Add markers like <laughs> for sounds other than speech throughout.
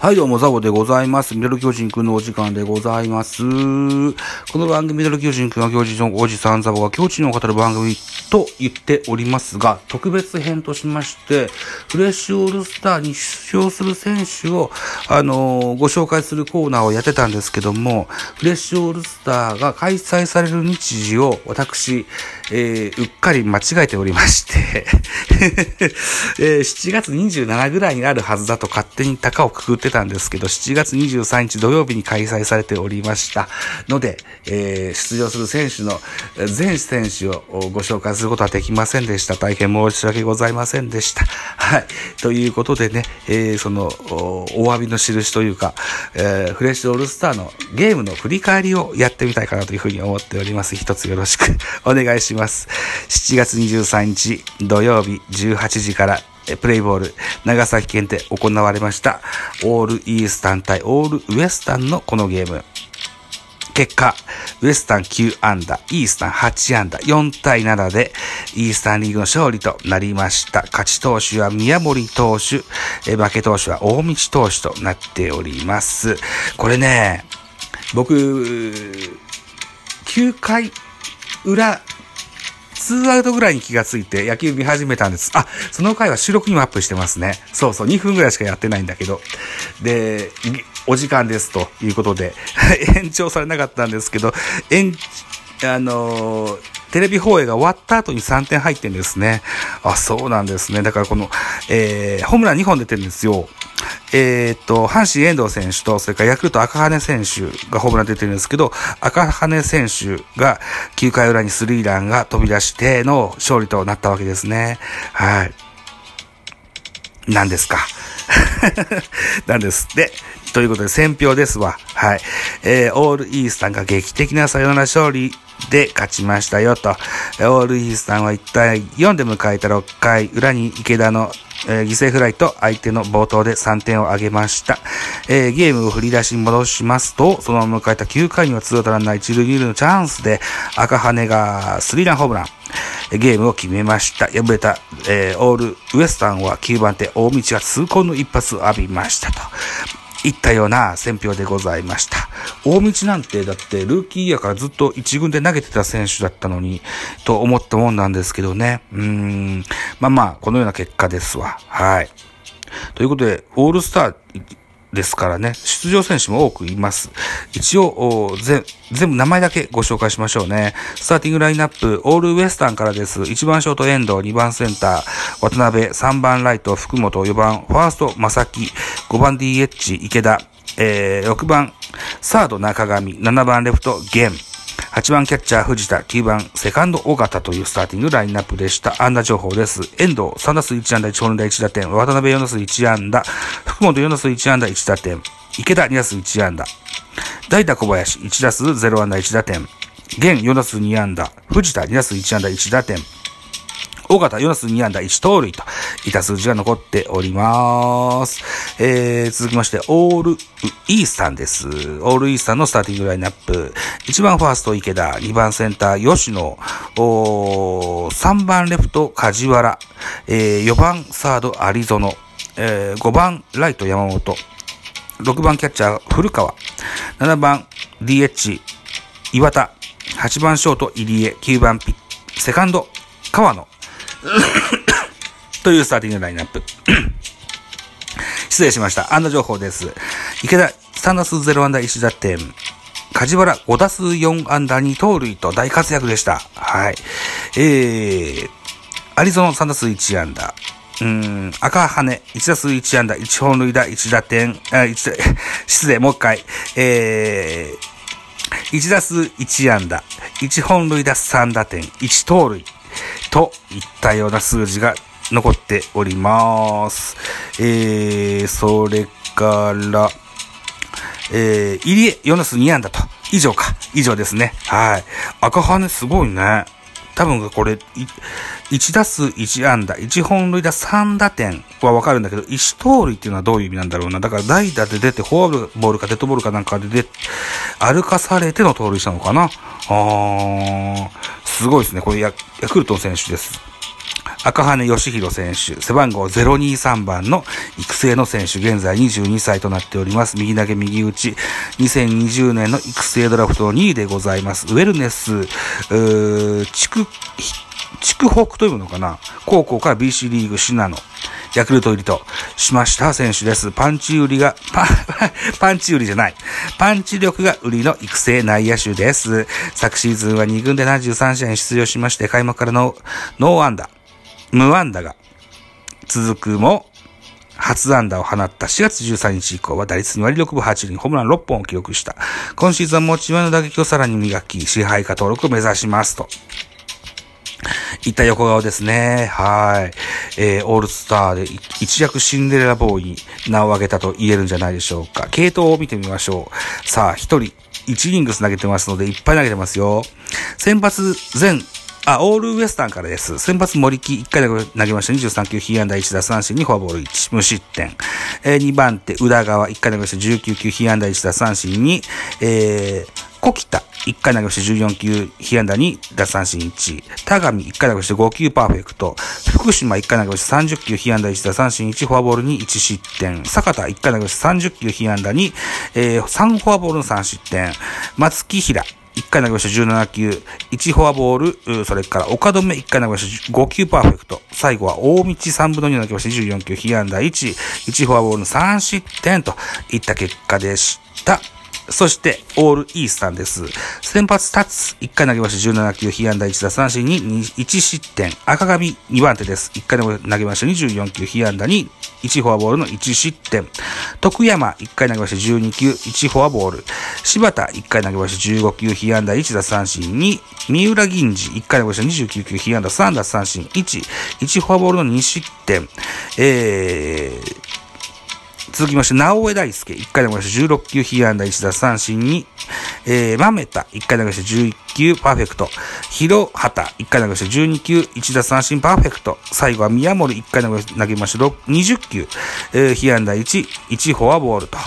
はい、どうも、ザボでございます。ミドル巨人くんのお時間でございます。この番組、ミドル巨人くんは巨人のおじさんザボが巨人を語る番組と言っておりますが、特別編としまして、フレッシュオールスターに出場する選手を、あのーご紹介するコーナーをやってたんですけども、フレッシュオールスターが開催される日時を私、えーうっかり間違えておりまして、<laughs> えー7月27ぐらいにあるはずだと勝手に高をくくってたんですけど、7月23日土曜日に開催されておりましたので、えー出場する選手の全選手をご紹介することはできませんでした。大変申し訳ございませんでした。はい。ということでね、えーその、お詫びの印というか、えーフレッシュオールスターのゲームの振り返りをやってみたいかなというふうに思っております。一つよろしくお願いします。7月23日土曜日18時からプレイボール長崎県で行われましたオールイースタン対オールウエスタンのこのゲーム。結果、ウエスタン9アンダー、イースタン8アンダー、4対7で、イースタンリーグの勝利となりました。勝ち投手は宮森投手、え負け投手は大道投手となっております。これね、僕、9回裏、ツーアウトぐらいに気がついて野球見始めたんです。あ、その回は収録にもアップしてますね。そうそう、2分ぐらいしかやってないんだけど。で、お時間ですということで、<laughs> 延長されなかったんですけど、延、あのーテレビ放映が終わった後に3点入ってんですね。あ、そうなんですね。だからこの、えー、ホームラン2本出てるんですよ。えーっと、阪神遠藤選手と、それからヤクルト赤羽選手がホームラン出てるんですけど、赤羽選手が9回裏にスリーランが飛び出しての勝利となったわけですね。はい。何ですか？<laughs> なんです？って。ということで、選票ですわ。はい。えー、オールイースタンが劇的なサヨナラ勝利で勝ちましたよと。オールイースタンは1対4で迎えた6回裏に池田の、えー犠牲フライと相手の冒頭で3点を挙げました。えーゲームを振り出しに戻しますと、そのまま迎えた9回には2アウトランナー1塁2塁のチャンスで赤羽がスリーランホームラン。ゲームを決めました。敗れた、えーオールウエスタンは9番手大道が痛恨の一発を浴びましたと。いったような選評でございました。大道なんて、だって、ルーキーイヤーからずっと一軍で投げてた選手だったのに、と思ったもんなんですけどね。うーん。まあまあ、このような結果ですわ。はい。ということで、オールスターですからね、出場選手も多くいます。一応、全部名前だけご紹介しましょうね。スターティングラインナップ、オールウエスタンからです。1番ショート遠藤、2番センター、渡辺、3番ライト、福本、4番ファースト、正木、5番 DH、池田、えー、6番サード、中上、7番レフト、源、8番キャッチャー藤田、9番セカンド尾形というスターティングラインナップでした。安打情報です。遠藤3打数1安打1本打1打点、渡辺4打数1安打、福本4打数1安打1打点、池田2打数1安打、代打小林1打数0安打1打点、現4打数2安打、藤田2打数1安打1打点、尾形4打数2安打1盗塁といた数字が残っております。えー、続きまして、オールイースタンです。オールイースタンのスターティングラインナップ。1番ファースト池田、2番センター吉野、お3番レフト梶原、えー、4番サード有園、えー、5番ライト山本、6番キャッチャー古川、7番 DH 岩田、8番ショート入江、9番ピッ、セカンド川野、<coughs> というスターティングラインナップ。<coughs> 失礼しました。安打情報です。池田3打数0安打1打点。梶原5打数4安打2盗塁と大活躍でした。はい。えー、アリゾナ3打数1安打。うん、赤羽1打数1安打1本塁打1打点、<coughs> あ、1、失礼、もう一回。えー、1打数1安打、1本塁打3打点、1盗塁といったような数字が残っております。えー、それから、えー、入江4打数2安打と、以上か、以上ですね。はい。赤羽すごいね。多分これ、1打数1安打、1本塁打3打点はわかるんだけど、1盗塁っていうのはどういう意味なんだろうな。だから代打で出て、フォアボールかデッドボールかなんかで出、歩かされての盗塁したのかな。あー、すごいですね。これヤクルトの選手です。赤羽義弘選手、背番号023番の育成の選手、現在22歳となっております。右投げ右打ち、2020年の育成ドラフト2位でございます。ウェルネス、うー、地区、地区北というのかな？高校から BC リーグシナノ。ヤクルト入りとしました選手です。パンチ売りが、パン、<laughs> パンチ売りじゃない。パンチ力が売りの育成内野手です。昨シーズンは2軍で73試合に出場しまして、開幕からのノーアンダー、無アンダーが続くも、初安打を放った4月13日以降は打率2割6分8厘、ホームラン6本を記録した。今シーズンは持ち前の打撃をさらに磨き、支配下登録を目指しますと。いった横顔ですね。はい。えー、オールスターで一躍シンデレラボーイに名を挙げたと言えるんじゃないでしょうか。系統を見てみましょう。さあ、一人、1イングス投げてますので、いっぱい投げてますよ。先発全あ、オールウエスタンからです。先発森木1回で投げました。23球、被安打1打三振にフォアボール1、無失点。えー、2番手、宇田川1回投げました。19球、被安打1打三振に、えー、小北、1回投げまして14球、被安打2、奪三振1。田上、1回投げまして5球パーフェクト。福島、1回投げまして30球、被安打1、奪三振1、フォアボールに1失点。坂田、1回投げまして30球、被安打2、えー、3フォアボールの3失点。松木平、1回投げました17球、1フォアボール、それから岡留1回投げました5球パーフェクト。最後は大道3分の2投げました14球、被安打1、1フォアボールの3失点といった結果でした。そして、オールイースタンです。先発立つ、1回投げました17球、被安打1打三振に1失点。赤髪2番手です。1回投げました24球、被安打に1フォアボールの1失点。徳山、1回投げました12球、1フォアボール。柴田、1回投げました15球、被安打1打三振に、三浦銀次、1回投げました29球、被安打3打三振1、1フォアボールの2失点。えー、続きまして、直江大輔、1回投げました16球、被安打1打三振に、えー、豆田、1回投げました11球、パーフェクト。広畑、1回投げました12球、1打三振、パーフェクト。最後は宮森、1回投げました20球、えー、被安打1、1フォアボールと、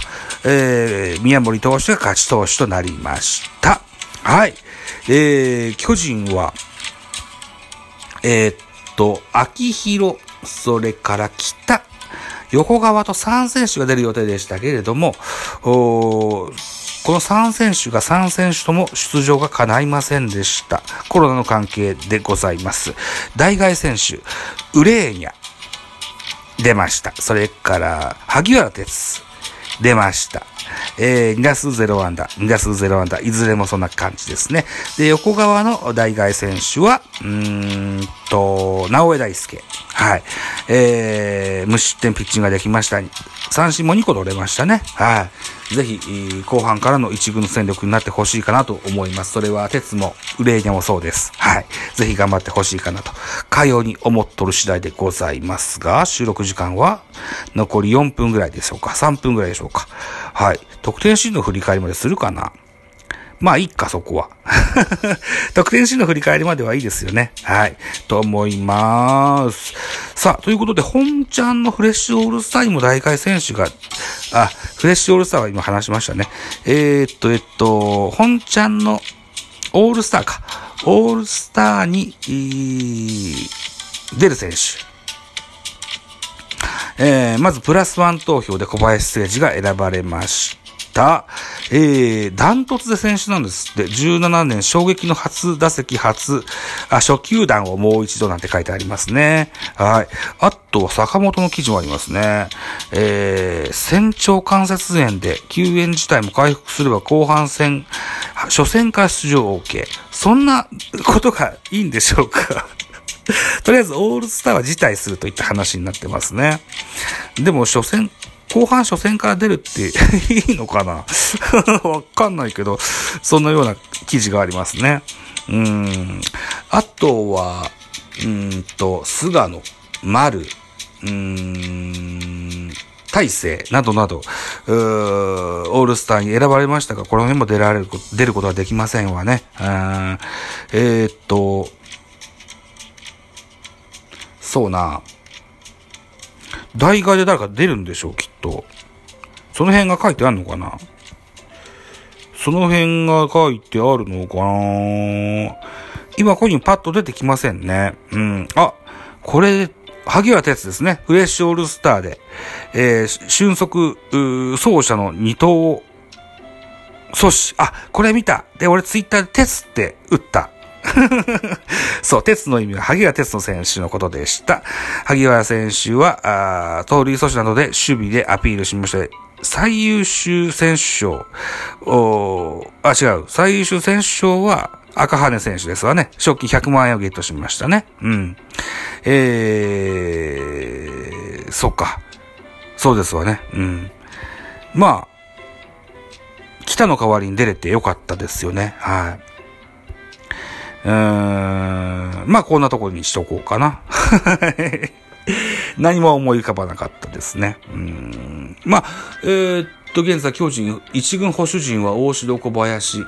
えー、宮森投手が勝ち投手となりました。はい。えー、巨人は、えー、っと、秋広、それから北、横川と3選手が出る予定でしたけれども、この3選手が3選手とも出場が叶いませんでした。コロナの関係でございます。大外選手、ウレーニャ、出ました。それから、萩原哲、出ました。えー、2打数0安打、2打数0安打、いずれもそんな感じですね。で、横側の大外選手は、うーんと、直江大輔。はい。えー、無失点ピッチングができました。三振も2個取れましたね。はい。ぜひ、後半からの一軍の戦力になってほしいかなと思います。それは、鉄も、ウレーニャもそうです。はい。ぜひ頑張ってほしいかなと、かように思っとる次第でございますが、収録時間は、残り4分ぐらいでしょうか。3分ぐらいでしょうか。はい。得点シーンの振り返りまでするかな？まあいいか、そこは。<laughs> 得点シーンの振り返りまではいいですよね。はい。と思います。さあ、ということで、本ちゃんのフレッシュオールスターにも大会選手が、あ、フレッシュオールスターは今話しましたね。えー、っと、えっと、本ちゃんのオールスターか。オールスターに、出る選手。えー、まずプラスワン投票で小林誠司が選ばれました。えー、ダントツで選手なんですって。17年衝撃の初打席初、あ、初球団をもう一度なんて書いてありますね。はい。あと、坂本の記事もありますね。えー、仙腸関節炎で救援自体も回復すれば後半戦、初戦から出場 OK。そんなことがいいんでしょうか？<laughs> とりあえずオールスターは辞退するといった話になってますね。でも初戦、後半初戦から出るって <laughs> いいのかな？<laughs> わかんないけど、そんなような記事がありますね。うん。あとは、うんと、菅野、丸、うん、大勢などなど、オールスターに選ばれましたが、この辺も出られる、出ることはできませんわね。うんえー、っと、そうな。代替で誰か出るんでしょう、きっと。その辺が書いてあるのかなその辺が書いてあるのかな今ここにパッと出てきませんね。うん。あ、これ、萩原哲ですね。フレッシュオールスターで、えー、俊足、走者の二頭阻止。あ、これ見た。で、俺ツイッターで鉄って打った。<laughs> そう、鉄の意味は萩原哲の選手のことでした。萩原選手は、あ盗塁阻止などで守備でアピールしまして、最優秀選手賞、おあ、違う。最優秀選手賞は赤羽選手ですわね。賞金100万円をゲットしましたね。うん。えー、そっか。そうですわね。うん。まあ、北の代わりに出れてよかったですよね。はい。うーん、まあこんなところにしとこうかな。<laughs> 何も思い浮かばなかったですね。うん。まあ、えー、っと、現在巨人、一軍保守陣は大城小林、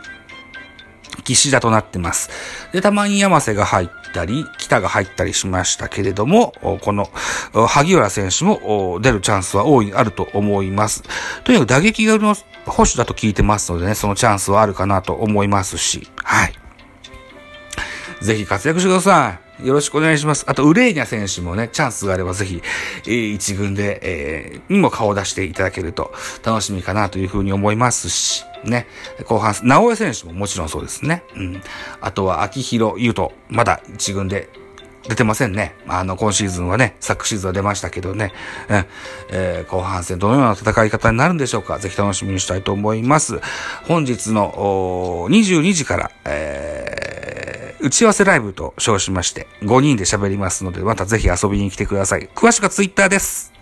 岸田となってます。で、たまに山瀬が入ったり、北が入ったりしましたけれども、この、萩原選手も出るチャンスは大いにあると思います。とにかく打撃がの保守だと聞いてますのでね、そのチャンスはあるかなと思いますし、はい。ぜひ活躍してください。よろしくお願いします。あと、ウレーニャ選手もね、チャンスがあればぜひ、えー、一軍で、えー、にも顔を出していただけると楽しみかなというふうに思いますし、ね。後半、直江選手ももちろんそうですね。うん。あとは、秋広優斗、まだ一軍で出てませんね。あの、今シーズンはね、昨シーズンは出ましたけどね。うん、えー、後半戦どのような戦い方になるんでしょうか。ぜひ楽しみにしたいと思います。本日の22時から、えー、打ち合わせライブと称しまして、5人で喋りますので、またぜひ遊びに来てください。詳しくはツイッターです。